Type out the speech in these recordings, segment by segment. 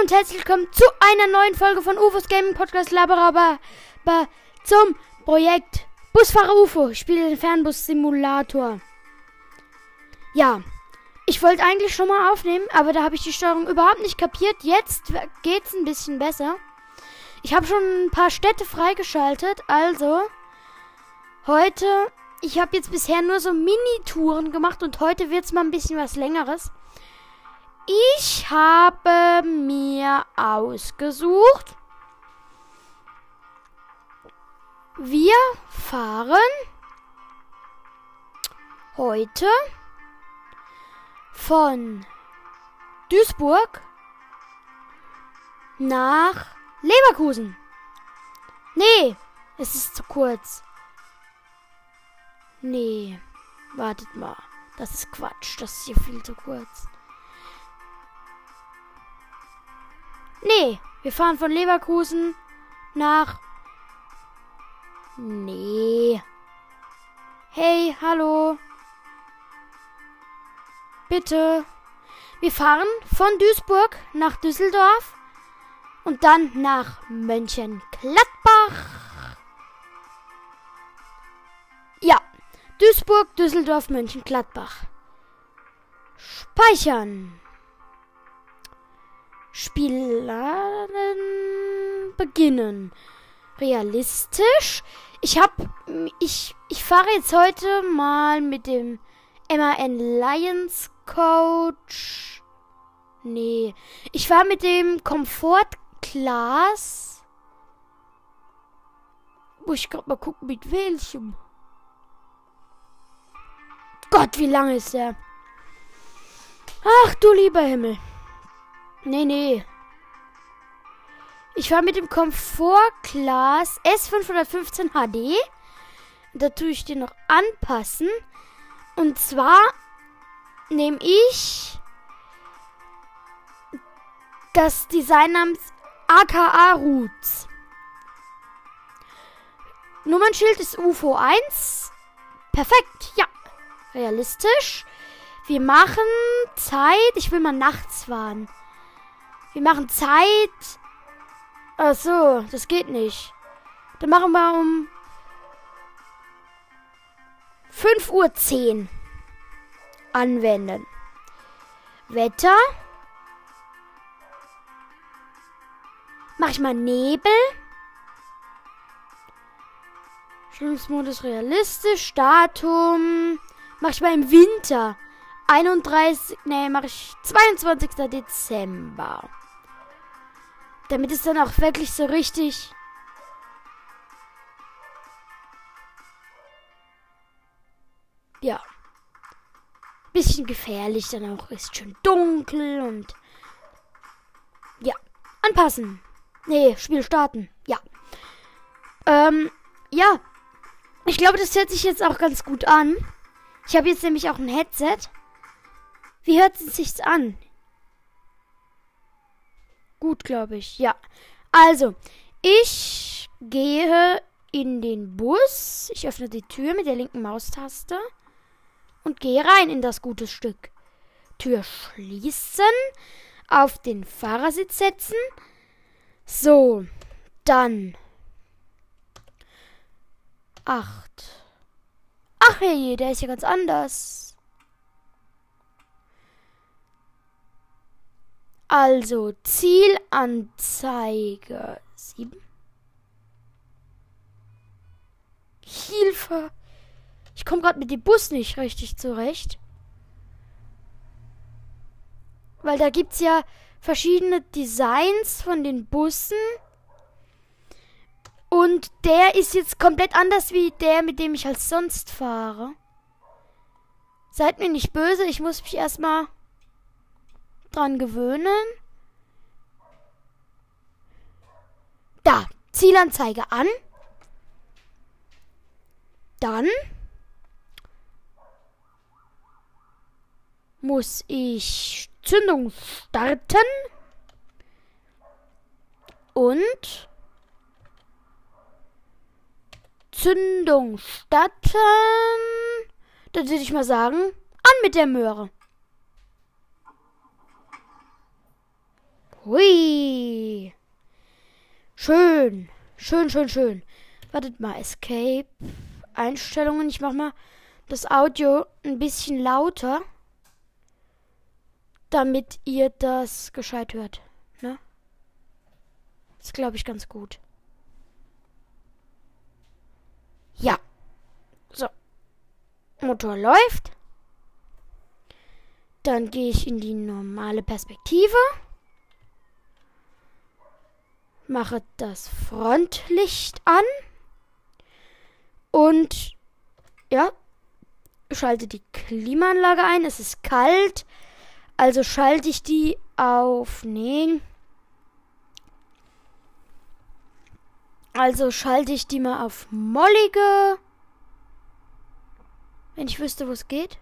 und herzlich willkommen zu einer neuen Folge von UFOs Gaming Podcast Laberaba zum Projekt Busfahrer UFO. Spiele den Fernbus Simulator. Ja, ich wollte eigentlich schon mal aufnehmen, aber da habe ich die Steuerung überhaupt nicht kapiert. Jetzt geht's ein bisschen besser. Ich habe schon ein paar Städte freigeschaltet, also heute, ich habe jetzt bisher nur so Mini-Touren gemacht und heute wird's mal ein bisschen was längeres. Ich habe mir ausgesucht. Wir fahren heute von Duisburg nach Leverkusen. Nee, es ist zu kurz. Nee, wartet mal. Das ist Quatsch. Das ist hier viel zu kurz. Nee, wir fahren von Leverkusen nach. Nee. Hey, hallo. Bitte. Wir fahren von Duisburg nach Düsseldorf und dann nach Mönchengladbach. Ja, Duisburg, Düsseldorf, Mönchengladbach. Speichern. Spielen beginnen. Realistisch. Ich hab. Ich, ich fahre jetzt heute mal mit dem MAN Lions Coach. Nee. Ich fahre mit dem Comfort Class. Muss ich gerade mal gucken, mit welchem. Gott, wie lange ist der? Ach du lieber Himmel. Nee, nee. Ich war mit dem Komfort Class S515 HD. Da tue ich den noch anpassen. Und zwar nehme ich das Design namens AKA Roots. Nummernschild ist UFO 1. Perfekt, ja. Realistisch. Wir machen Zeit. Ich will mal nachts fahren. Wir machen Zeit. Ach so, das geht nicht. Dann machen wir um 5.10 Uhr anwenden. Wetter. Mach ich mal Nebel. Schlimmsmodus realistisch. Datum. Mach ich mal im Winter. 31. Nee, mach ich 22. Dezember. Damit es dann auch wirklich so richtig... Ja. Bisschen gefährlich dann auch. Ist schon dunkel und... Ja. Anpassen. Nee, Spiel starten. Ja. Ähm, ja. Ich glaube, das hört sich jetzt auch ganz gut an. Ich habe jetzt nämlich auch ein Headset. Wie hört es sich an? Gut, glaube ich. Ja. Also, ich gehe in den Bus. Ich öffne die Tür mit der linken Maustaste und gehe rein in das gute Stück. Tür schließen, auf den Fahrersitz setzen. So, dann. Acht. Ach hey, der ist ja ganz anders. Also, Zielanzeige 7. Hilfe! Ich komme gerade mit dem Bus nicht richtig zurecht. Weil da gibt es ja verschiedene Designs von den Bussen. Und der ist jetzt komplett anders wie der, mit dem ich als sonst fahre. Seid mir nicht böse, ich muss mich erstmal dran gewöhnen. Da, Zielanzeige an. Dann muss ich Zündung starten. Und Zündung starten. Dann würde ich mal sagen, an mit der Möhre. Hui. Schön. Schön, schön, schön. Wartet mal. Escape. Einstellungen. Ich mach mal das Audio ein bisschen lauter. Damit ihr das gescheit hört. Ne? Das glaube ich ganz gut. Ja. So. Motor läuft. Dann gehe ich in die normale Perspektive. Mache das Frontlicht an. Und ja, schalte die Klimaanlage ein. Es ist kalt. Also schalte ich die auf. Nee. Also schalte ich die mal auf mollige. Wenn ich wüsste, wo es geht.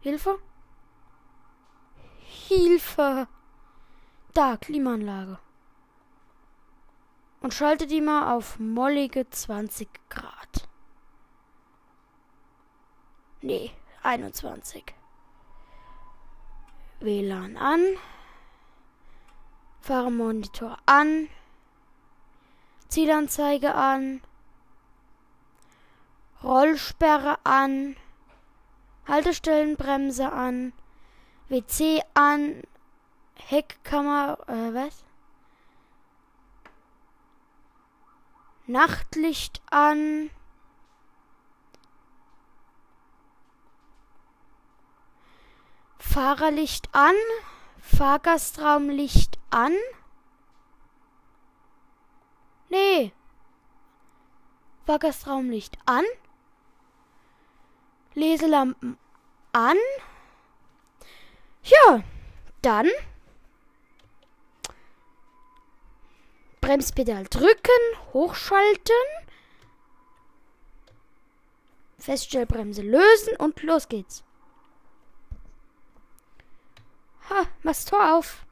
Hilfe? Hilfe! Da, Klimaanlage. Und schalte die mal auf mollige 20 Grad. Nee, 21. WLAN an. Fahrmonitor an. Zielanzeige an. Rollsperre an. Haltestellenbremse an. WC an. Heckkammer, äh, was? Nachtlicht an. Fahrerlicht an. Fahrgastraumlicht an. Nee. Fahrgastraumlicht an. Leselampen an. Ja, dann Bremspedal drücken, hochschalten, Feststellbremse lösen und los geht's. Ha, mach's Tor auf.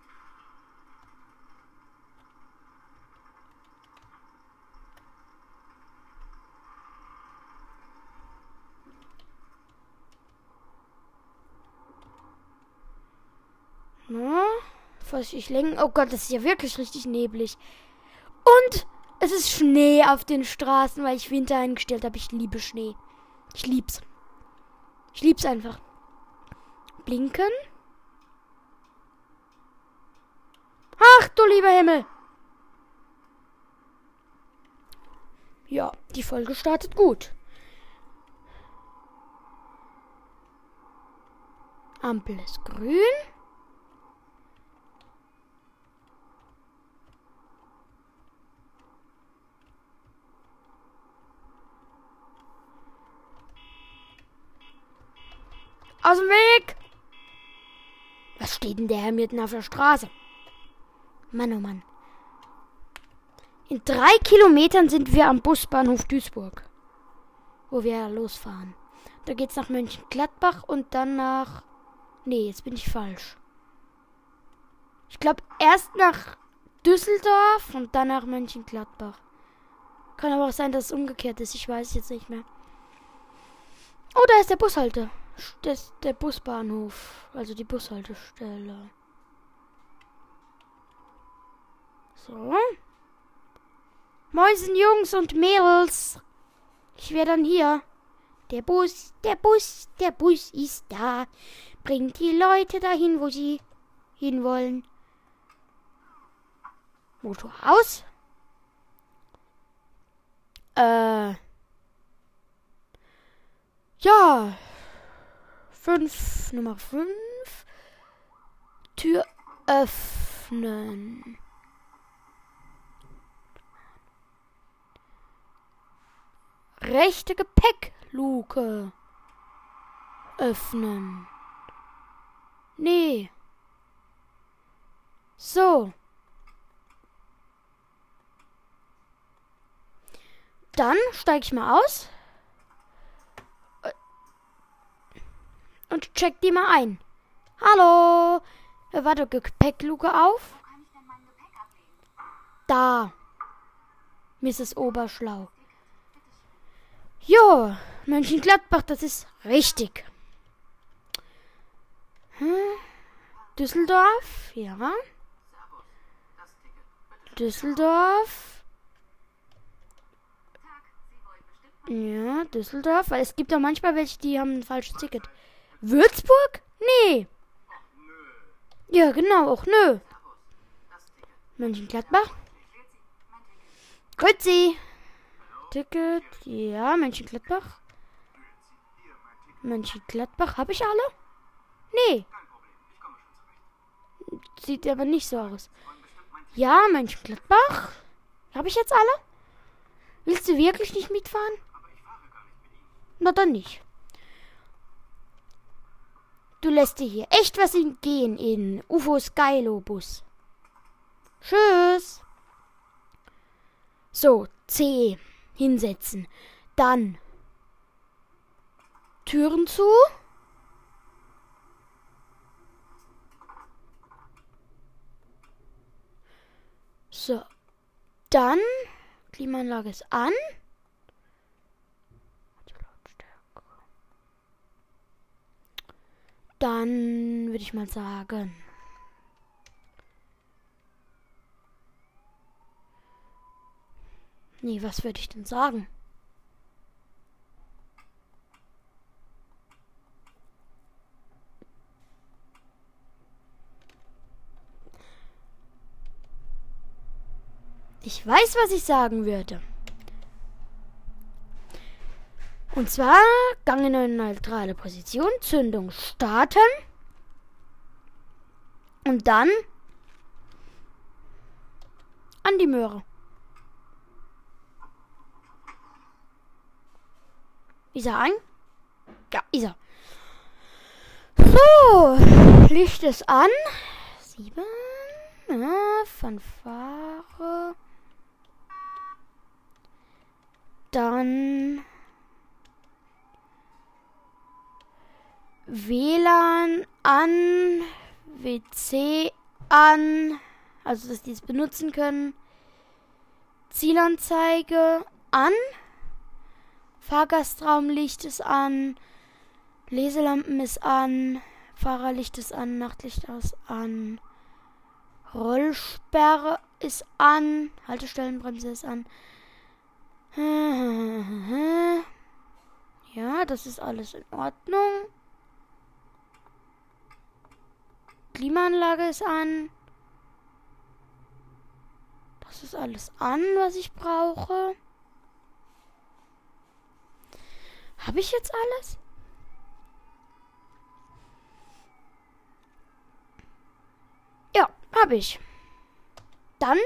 Na, ich lenken. Oh Gott, das ist ja wirklich richtig neblig. Und es ist Schnee auf den Straßen, weil ich Winter eingestellt habe. Ich liebe Schnee. Ich lieb's. Ich lieb's einfach. Blinken. Ach du lieber Himmel. Ja, die Folge startet gut. Ampel ist grün. Aus dem Weg! Was steht denn der Herr mitten auf der Straße? Mann, oh Mann. In drei Kilometern sind wir am Busbahnhof Duisburg. Wo wir losfahren. Da geht's nach Mönchengladbach und dann nach. Nee, jetzt bin ich falsch. Ich glaube erst nach Düsseldorf und dann nach Mönchengladbach. Kann aber auch sein, dass es umgekehrt ist. Ich weiß jetzt nicht mehr. Oh, da ist der Bushalter. Das der Busbahnhof. Also die Bushaltestelle. So. Mäusen, Jungs und Mädels. Ich wäre dann hier. Der Bus, der Bus, der Bus ist da. Bringt die Leute dahin, wo sie hinwollen. Motor aus. Äh. Ja. 5, Nummer 5. Tür öffnen. Rechte Gepäckluke öffnen. Nee. So. Dann steige ich mal aus. Und check die mal ein. Hallo. Warte, Gepäckluke auf. Da. Mrs. Oberschlau. Jo, Mönchengladbach, das ist richtig. Hm? Düsseldorf, ja. Düsseldorf. Ja, Düsseldorf. Weil es gibt ja manchmal welche, die haben ein falsches Ticket. Würzburg? Nee. Ja, genau, auch nö. Mönchengladbach. Grüezi. Ticket. Ja, Mönchengladbach. Mönchengladbach. Habe ich alle? Nee. Sieht aber nicht so aus. Ja, Mönchengladbach. Habe ich jetzt alle? Willst du wirklich nicht mitfahren? Na dann nicht. Du lässt dir hier echt was gehen in UFO Skylo Bus. Tschüss. So, C. Hinsetzen. Dann Türen zu. So. Dann Klimaanlage ist an. Dann würde ich mal sagen. Nee, was würde ich denn sagen? Ich weiß, was ich sagen würde. Und zwar Gang in eine neutrale Position, Zündung starten. Und dann an die Möhre. Ist er an? Ja, er. So, Licht ist an. Sieben. Ja, Fanfare. Dann WLAN an, WC an, also dass die es benutzen können. Zielanzeige an. Fahrgastraumlicht ist an. Leselampen ist an. Fahrerlicht ist an. Nachtlicht ist an. Rollsperre ist an. Haltestellenbremse ist an. Ja, das ist alles in Ordnung. Klimaanlage ist an. Das ist alles an, was ich brauche. Habe ich jetzt alles? Ja, habe ich. Dann,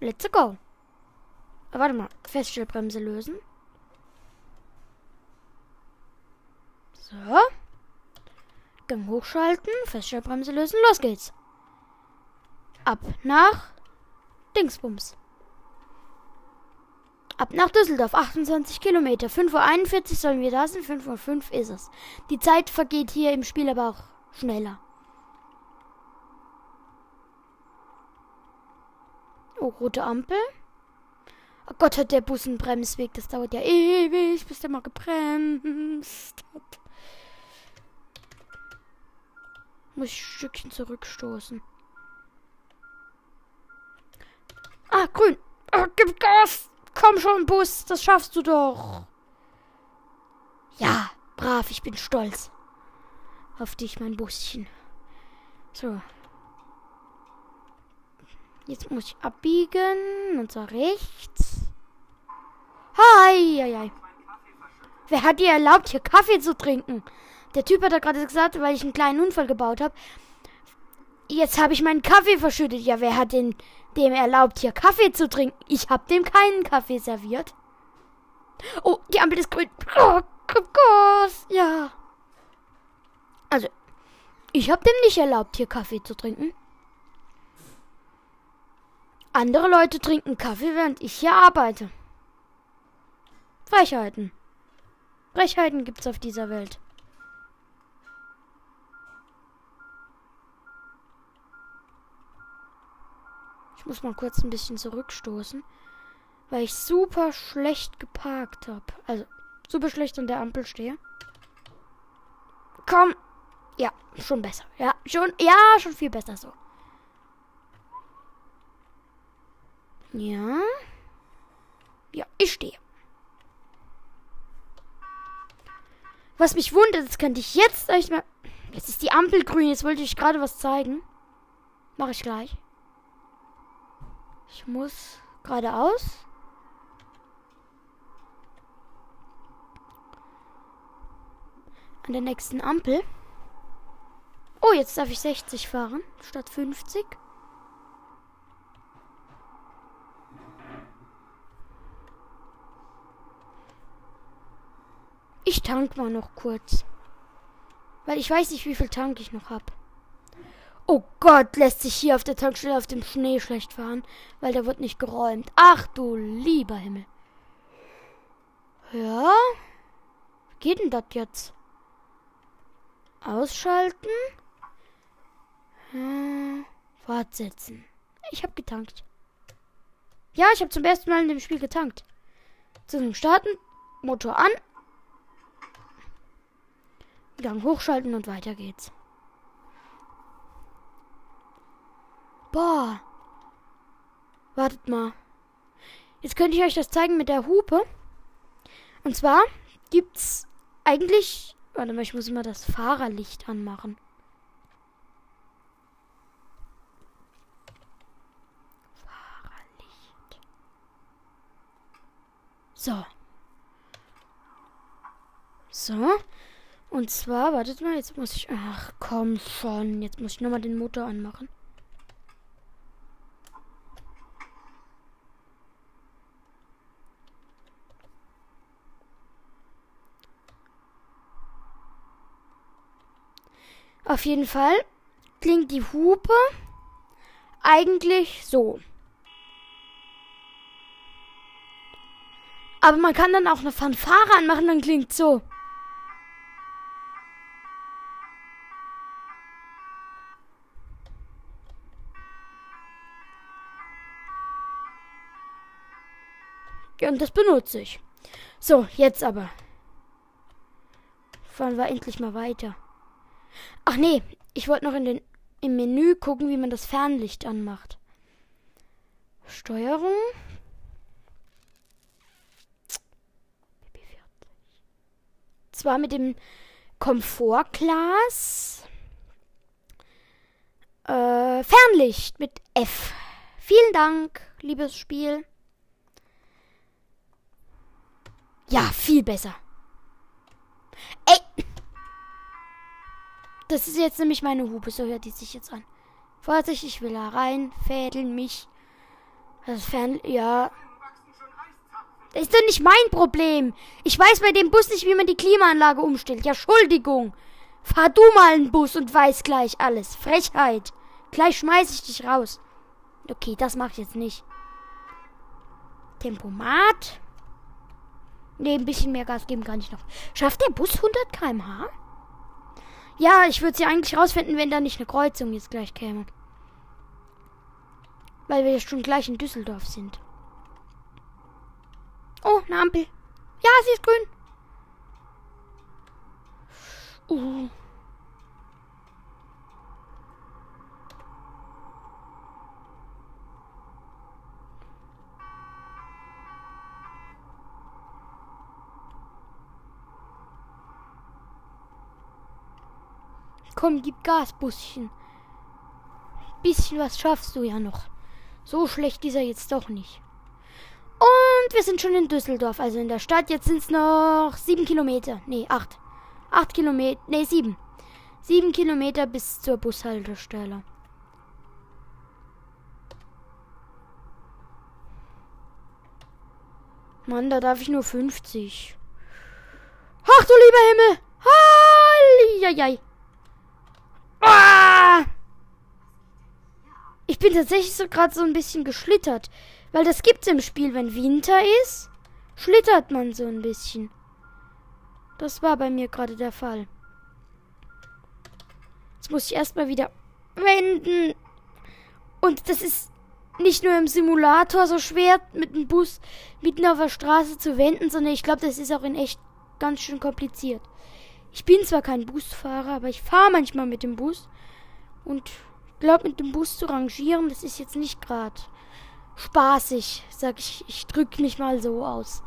let's go. Warte mal, Feststellbremse lösen. So. Gang hochschalten, Feststellbremse lösen, los geht's. Ab nach Dingsbums. Ab nach Düsseldorf, 28 Kilometer. 5.41 Uhr sollen wir da sein, 5.05 Uhr ist es. Die Zeit vergeht hier im Spiel aber auch schneller. Oh, rote Ampel. Oh Gott, hat der Bus einen Bremsweg. Das dauert ja ewig, bis der mal gebremst hat. Muss ich ein Stückchen zurückstoßen. Ah, grün. Oh, gib Gas. Komm schon, Bus. Das schaffst du doch. Ja, brav. Ich bin stolz. Auf dich, mein Buschen. So. Jetzt muss ich abbiegen. Und zwar rechts. Hi, hi, hi. Wer hat dir erlaubt, hier Kaffee zu trinken? Der Typ hat da gerade gesagt, weil ich einen kleinen Unfall gebaut habe. Jetzt habe ich meinen Kaffee verschüttet. Ja, wer hat denn dem erlaubt, hier Kaffee zu trinken? Ich habe dem keinen Kaffee serviert. Oh, die Ampel ist grün. Oh, Gas. Ja. Also, ich habe dem nicht erlaubt, hier Kaffee zu trinken. Andere Leute trinken Kaffee, während ich hier arbeite. Frechheiten. Frechheiten gibt's auf dieser Welt. Ich muss mal kurz ein bisschen zurückstoßen, weil ich super schlecht geparkt habe. Also, super schlecht an der Ampel stehe. Komm. Ja, schon besser. Ja, schon, ja, schon viel besser so. Ja. Ja, ich stehe. Was mich wundert, das könnte ich jetzt euch mal. Jetzt ist die Ampel grün. Jetzt wollte ich gerade was zeigen. Mache ich gleich. Ich muss geradeaus. An der nächsten Ampel. Oh, jetzt darf ich 60 fahren statt 50. Ich tank mal noch kurz. Weil ich weiß nicht, wie viel Tank ich noch habe. Oh Gott, lässt sich hier auf der Tankstelle auf dem Schnee schlecht fahren, weil der wird nicht geräumt. Ach du lieber Himmel. Ja? Wie geht denn das jetzt? Ausschalten? Hm, fortsetzen. Ich habe getankt. Ja, ich habe zum ersten Mal in dem Spiel getankt. Zum Starten, Motor an, Gang hochschalten und weiter geht's. Boah. Wartet mal. Jetzt könnte ich euch das zeigen mit der Hupe. Und zwar gibt's eigentlich. Warte mal, ich muss immer das Fahrerlicht anmachen. Fahrerlicht. So. So. Und zwar, wartet mal, jetzt muss ich. Ach komm schon. Jetzt muss ich nochmal den Motor anmachen. Auf jeden Fall klingt die Hupe eigentlich so. Aber man kann dann auch eine Fanfare anmachen, dann klingt so. Ja, und das benutze ich. So, jetzt aber. Fahren wir endlich mal weiter. Ach nee, ich wollte noch in den, im Menü gucken, wie man das Fernlicht anmacht. Steuerung. Zwar mit dem Komfortglas. Äh, Fernlicht mit F. Vielen Dank, liebes Spiel. Ja, viel besser. Ey! Das ist jetzt nämlich meine Hupe, so hört die sich jetzt an. Vorsicht, ich will da rein, fädeln mich. Das Fern... Ja. Das ist doch nicht mein Problem. Ich weiß bei dem Bus nicht, wie man die Klimaanlage umstellt. Ja, Entschuldigung. Fahr du mal einen Bus und weiß gleich alles. Frechheit. Gleich schmeiß ich dich raus. Okay, das mach ich jetzt nicht. Tempomat. Ne, ein bisschen mehr Gas geben kann ich noch. Schafft der Bus 100 km/h? Ja, ich würde sie eigentlich rausfinden, wenn da nicht eine Kreuzung jetzt gleich käme. Weil wir ja schon gleich in Düsseldorf sind. Oh, eine Ampel. Ja, sie ist grün. Uh. Komm, gib Gas, Buschen. Bisschen was schaffst du ja noch. So schlecht ist er jetzt doch nicht. Und wir sind schon in Düsseldorf, also in der Stadt. Jetzt sind es noch sieben Kilometer. Nee, acht. Acht Kilometer. Nee, sieben. Sieben Kilometer bis zur Bushaltestelle. Mann, da darf ich nur 50. Ach du lieber Himmel! Halliajai. Ah! Ich bin tatsächlich so gerade so ein bisschen geschlittert. Weil das gibt's im Spiel, wenn Winter ist, schlittert man so ein bisschen. Das war bei mir gerade der Fall. Jetzt muss ich erstmal wieder wenden. Und das ist nicht nur im Simulator so schwer, mit dem Bus mitten auf der Straße zu wenden, sondern ich glaube, das ist auch in echt ganz schön kompliziert. Ich bin zwar kein Busfahrer, aber ich fahre manchmal mit dem Bus. Und ich glaube, mit dem Bus zu rangieren, das ist jetzt nicht gerade spaßig. Sag ich, ich drücke mich mal so aus.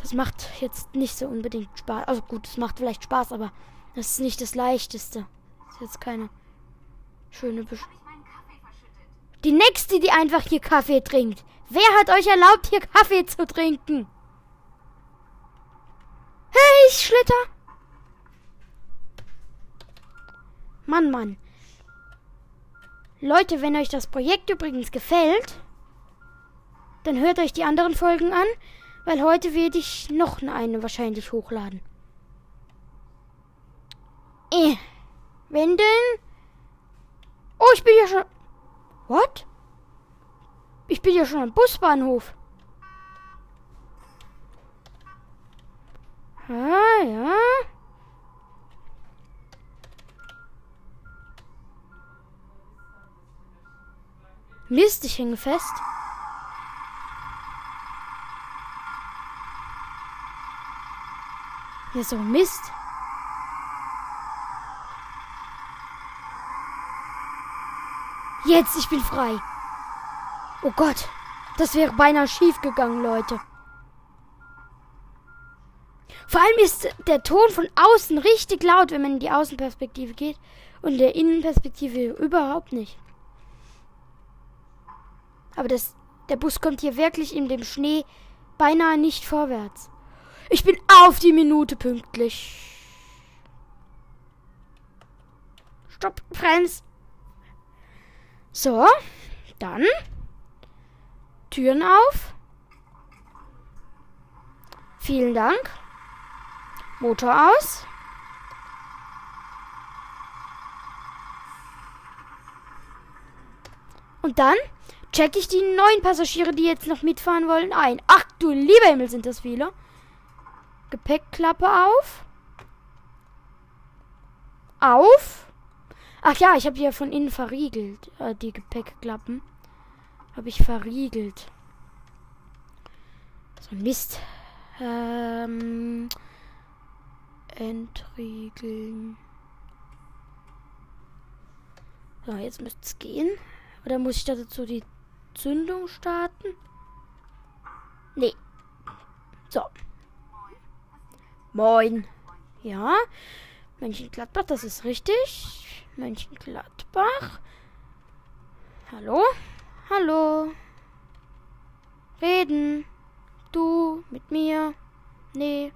Das macht jetzt nicht so unbedingt Spaß. Also gut, es macht vielleicht Spaß, aber das ist nicht das Leichteste. Das ist jetzt keine schöne Besch Die nächste, die einfach hier Kaffee trinkt. Wer hat euch erlaubt, hier Kaffee zu trinken? Hey, ich schlitter. Mann, Mann. Leute, wenn euch das Projekt übrigens gefällt, dann hört euch die anderen Folgen an, weil heute werde ich noch eine wahrscheinlich hochladen. Äh. Wenn denn? Oh, ich bin ja schon. What? Ich bin ja schon am Busbahnhof. Ah, ja. Mist, ich hänge fest. Ja, so Mist. Jetzt, ich bin frei. Oh Gott, das wäre beinahe schief gegangen, Leute. Vor allem ist der Ton von außen richtig laut, wenn man in die Außenperspektive geht und der Innenperspektive überhaupt nicht. Aber das, der Bus kommt hier wirklich in dem Schnee beinahe nicht vorwärts. Ich bin auf die Minute pünktlich. Stopp, Franz. So, dann Türen auf. Vielen Dank. Motor aus. Und dann checke ich die neuen Passagiere, die jetzt noch mitfahren wollen, ein. Ach du lieber Himmel, sind das viele. Gepäckklappe auf. Auf. Ach ja, ich habe hier von innen verriegelt. Äh, die Gepäckklappen. Habe ich verriegelt. So Mist. Ähm. Entriegeln. So, jetzt müsste es gehen. Oder muss ich dazu die Zündung starten? Nee. So. Moin. Ja. Mönchengladbach, das ist richtig. Mönchengladbach. Hallo? Hallo. Reden. Du mit mir. Nee.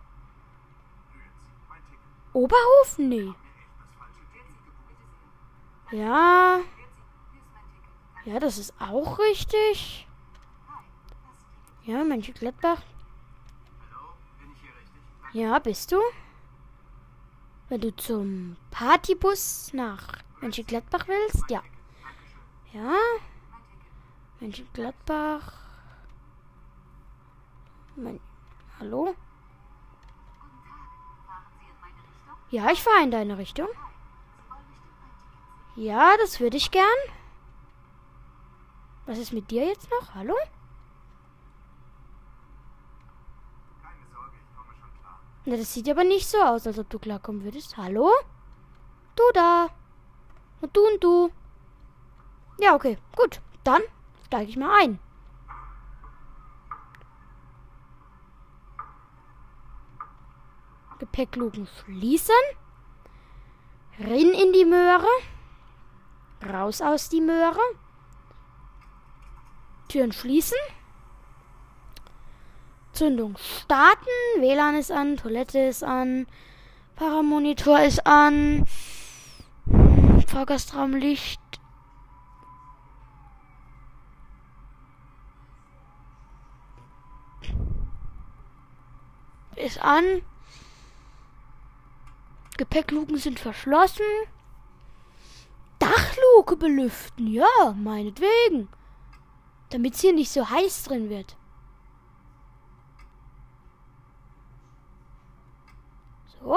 Oberhof? Nee. Ja. Ja, das ist auch richtig. Ja, Mönchengladbach. Ja, bist du? Wenn du zum Partybus nach Mönchengladbach willst? Ja. Ja. Mönchengladbach. Mein Hallo? Ja, ich fahre in deine Richtung. Ja, das würde ich gern. Was ist mit dir jetzt noch? Hallo? Na, das sieht aber nicht so aus, als ob du klarkommen würdest. Hallo? Du da. Und du und du. Ja, okay. Gut. Dann steige ich mal ein. Gepäckluken schließen. Rin in die Möhre. Raus aus die Möhre. Türen schließen. Zündung starten. WLAN ist an, Toilette ist an, Paramonitor ist an, Fahrgastraumlicht. Ist an. Gepäckluken sind verschlossen. Dachluke belüften, ja, meinetwegen. Damit es hier nicht so heiß drin wird. So.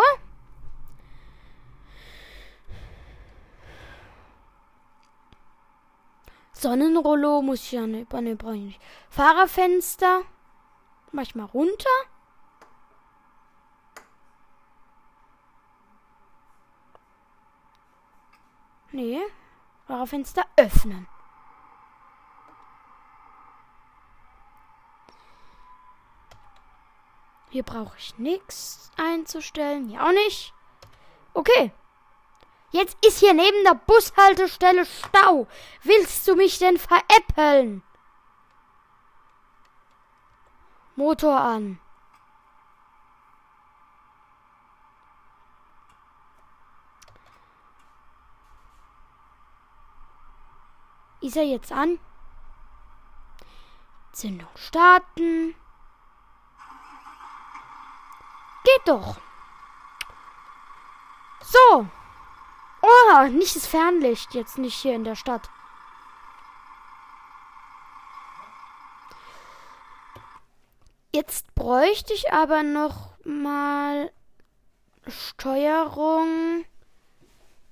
Sonnenrollo muss ich ja nicht, ne, brauche ich nicht. Fahrerfenster. Mach ich mal runter. Nee. Fahrerfenster öffnen. Hier brauche ich nichts einzustellen. Hier auch nicht. Okay. Jetzt ist hier neben der Bushaltestelle Stau. Willst du mich denn veräppeln? Motor an. Ist er jetzt an? Zündung starten. Geht doch. So. Oh, nicht das Fernlicht. Jetzt nicht hier in der Stadt. Jetzt bräuchte ich aber noch mal Steuerung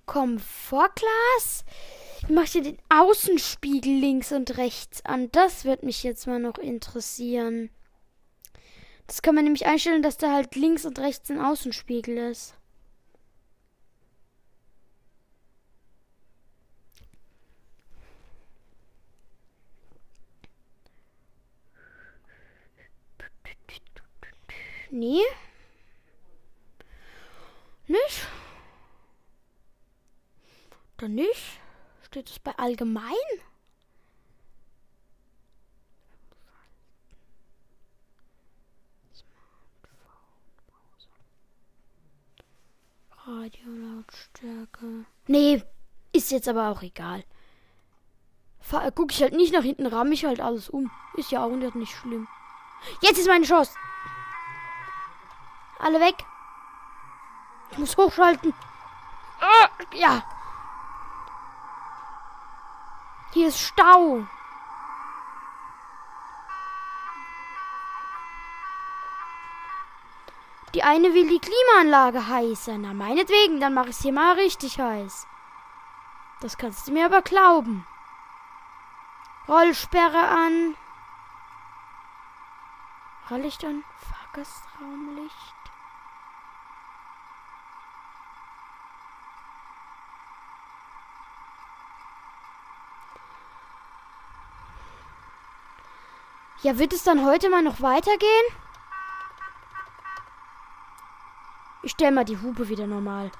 Komfortglas. Ich mache hier den Außenspiegel links und rechts an. Das wird mich jetzt mal noch interessieren. Das kann man nämlich einstellen, dass da halt links und rechts ein Außenspiegel ist. Nee. Nicht? Dann nicht? Steht es bei allgemein? Radiolautstärke. Nee, ist jetzt aber auch egal. Fahr, guck ich halt nicht nach hinten, ramm ich halt alles um. Ist ja auch nicht schlimm. Jetzt ist meine Chance. Alle weg. Ich muss hochschalten. Ah, ja. Hier ist Stau. Die eine will die Klimaanlage heißer. Na, meinetwegen, dann mache ich es hier mal richtig heiß. Das kannst du mir aber glauben. Rollsperre an. Rolllicht an. Fahrgastraumlicht. Ja, wird es dann heute mal noch weitergehen? Ich stelle mal die Hupe wieder normal.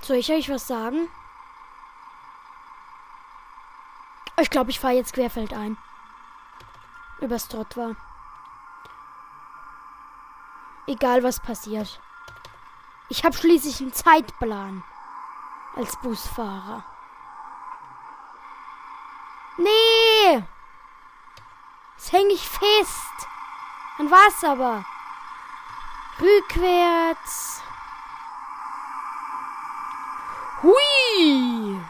Soll ich euch was sagen? Ich glaube, ich fahre jetzt querfeld ein übers Trott Egal was passiert. Ich habe schließlich einen Zeitplan als Busfahrer. Nee! Jetzt hänge ich fest. Dann war's aber. Rückwärts. Hui!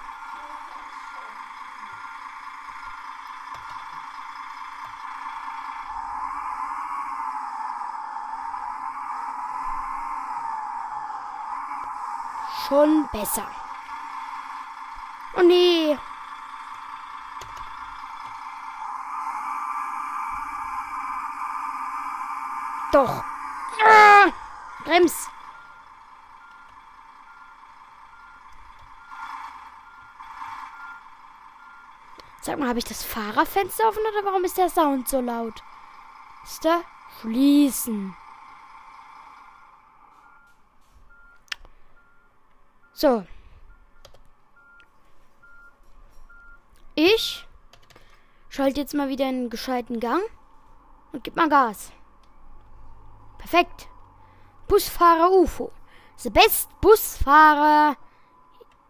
Schon besser. Oh nee. Doch. Ah, Brems. Sag mal, habe ich das Fahrerfenster offen oder warum ist der Sound so laut? Ist da? Schließen. So. Ich schalte jetzt mal wieder einen gescheiten Gang und gib mal Gas. Perfekt. Busfahrer UFO. The best Busfahrer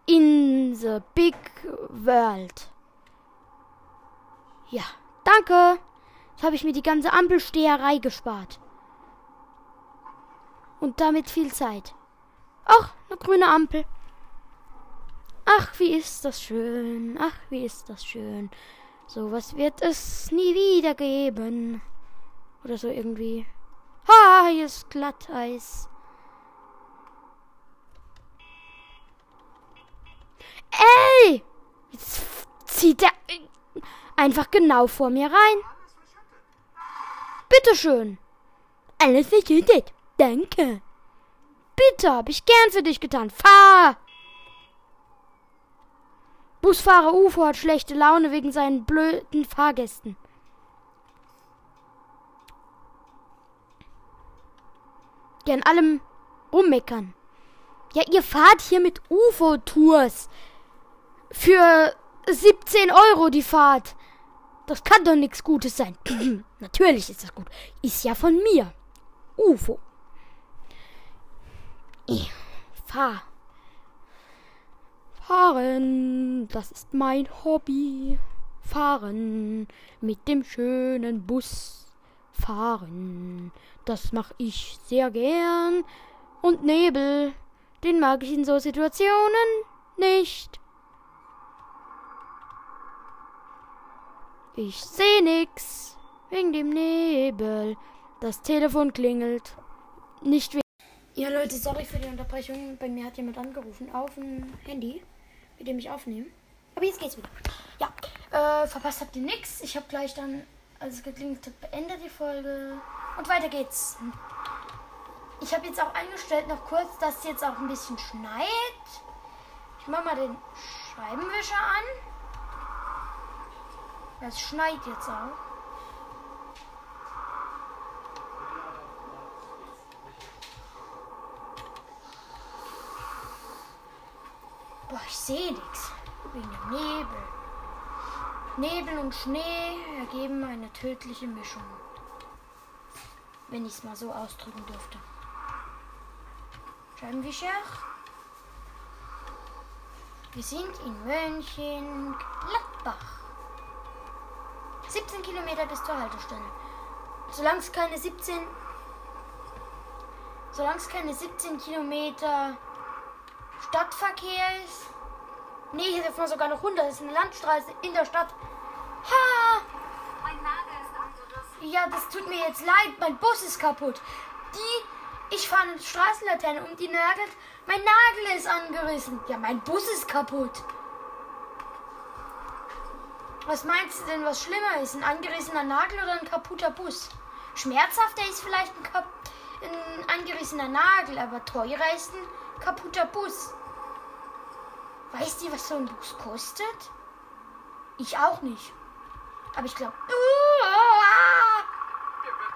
in the big world. Ja, danke. Jetzt habe ich mir die ganze Ampelsteherei gespart. Und damit viel Zeit. Ach, eine grüne Ampel. Ach, wie ist das schön. Ach, wie ist das schön. So was wird es nie wieder geben. Oder so irgendwie. Ha, hier ist Glatteis. Ey! Jetzt zieht der. einfach genau vor mir rein. Bitteschön. Alles verschüttet. Danke. Bitte, hab ich gern für dich getan. Fahr! Busfahrer UFO hat schlechte Laune wegen seinen blöden Fahrgästen. Die an allem rummeckern. Ja, ihr fahrt hier mit UFO-Tours. Für 17 Euro die Fahrt. Das kann doch nichts Gutes sein. Natürlich ist das gut. Ist ja von mir. UFO. Ich fahr. Fahren, das ist mein Hobby. Fahren mit dem schönen Bus. Fahren, das mach ich sehr gern. Und Nebel, den mag ich in so Situationen nicht. Ich seh nix wegen dem Nebel. Das Telefon klingelt. Nicht wegen. Ja, Leute, sorry für die Unterbrechung. Bei mir hat jemand angerufen auf dem Handy, mit dem ich aufnehme. Aber jetzt geht's wieder. Ja, äh, verpasst habt ihr nix. Ich habe gleich dann, als es geklingelt hat, beendet die Folge. Und weiter geht's. Ich habe jetzt auch eingestellt, noch kurz, dass es jetzt auch ein bisschen schneit. Ich mache mal den Scheibenwischer an. Es schneit jetzt auch. Boah, ich sehe nichts. Wegen dem Nebel. Nebel und Schnee ergeben eine tödliche Mischung. Wenn ich es mal so ausdrücken dürfte. Scheibenwischer. Wir sind in Mönchengladbach. 17 Kilometer bis zur Haltestelle. Solange es keine 17. Solange es keine 17 Kilometer Stadtverkehr ist. Nee, hier dürfen wir sogar noch 100. Das ist eine Landstraße in der Stadt. Ha! Mein Nagel ist angerissen. Ja, das tut mir jetzt leid. Mein Bus ist kaputt. Die. Ich fahre eine Straßenlaterne um die nagelt. Mein Nagel ist angerissen. Ja, mein Bus ist kaputt. Was meinst du denn, was schlimmer ist? Ein angerissener Nagel oder ein kaputter Bus? Schmerzhafter ist vielleicht ein, kap ein angerissener Nagel, aber teurer ist ein kaputter Bus. Weißt du, was so ein Bus kostet? Ich auch nicht. Aber ich glaube.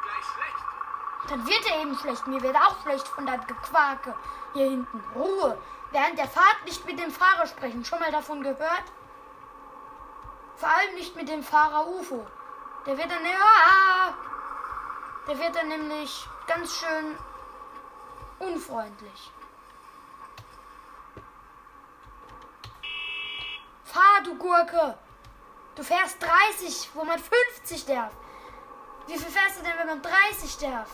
Gleich schlecht. Dann wird er eben schlecht. Mir wird auch schlecht von deinem Gequake hier hinten. Ruhe. Während der Fahrt nicht mit dem Fahrer sprechen. Schon mal davon gehört? Vor allem nicht mit dem Fahrer UFO. Der wird dann. Ah! Der wird dann nämlich ganz schön unfreundlich. Fahr, du Gurke! Du fährst 30, wo man 50 darf. Wie viel fährst du denn, wenn man 30 darf?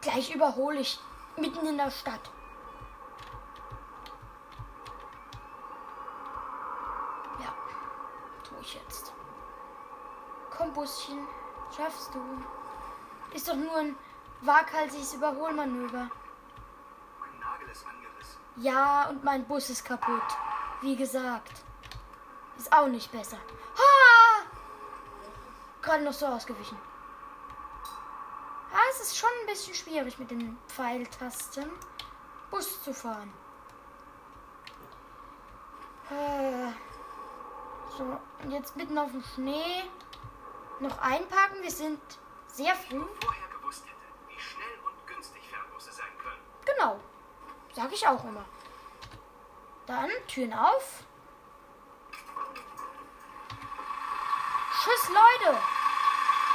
Gleich überhole ich mitten in der Stadt. Ja, tue ich jetzt. Komm, Buschen, schaffst du. Ist doch nur ein waghalsiges Überholmanöver. Mein Nagel ist angerissen. Ja, und mein Bus ist kaputt. Wie gesagt. Ist auch nicht besser. Ha! Gerade noch so ausgewichen. Ja, es ist schon ein bisschen schwierig mit den Pfeiltasten Bus zu fahren. Äh, So, und jetzt mitten auf dem Schnee noch einparken. Wir sind sehr früh. Vorher gewusst hätte, wie schnell und günstig Fernbusse sein können. Genau. Sag ich auch immer. Dann Türen auf. Tschüss, Leute.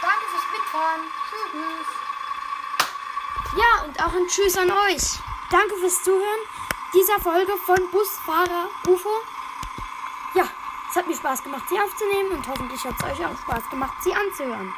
Danke fürs Mitfahren. Tschüss. Ja, und auch ein Tschüss an euch. Danke fürs Zuhören dieser Folge von Busfahrer UFO. Ja, es hat mir Spaß gemacht, sie aufzunehmen und hoffentlich hat es euch auch Spaß gemacht, sie anzuhören.